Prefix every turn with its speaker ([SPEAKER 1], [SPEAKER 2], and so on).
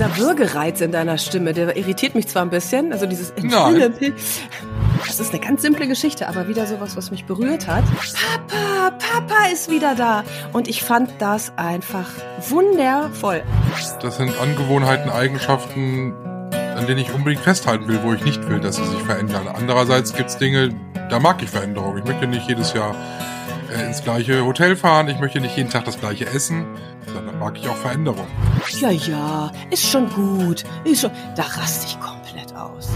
[SPEAKER 1] Dieser Würgereiz in deiner Stimme, der irritiert mich zwar ein bisschen, also dieses
[SPEAKER 2] Nein.
[SPEAKER 1] Das ist eine ganz simple Geschichte, aber wieder sowas, was mich berührt hat. Papa, Papa ist wieder da. Und ich fand das einfach wundervoll.
[SPEAKER 2] Das sind Angewohnheiten, Eigenschaften, an denen ich unbedingt festhalten will, wo ich nicht will, dass sie sich verändern. Andererseits gibt's Dinge, da mag ich Veränderung. Ich möchte nicht jedes Jahr äh, ins gleiche Hotel fahren, ich möchte nicht jeden Tag das gleiche essen, sondern mag ich auch Veränderung.
[SPEAKER 1] Ja, ja, ist schon gut. Ist schon, da raste ich komplett aus.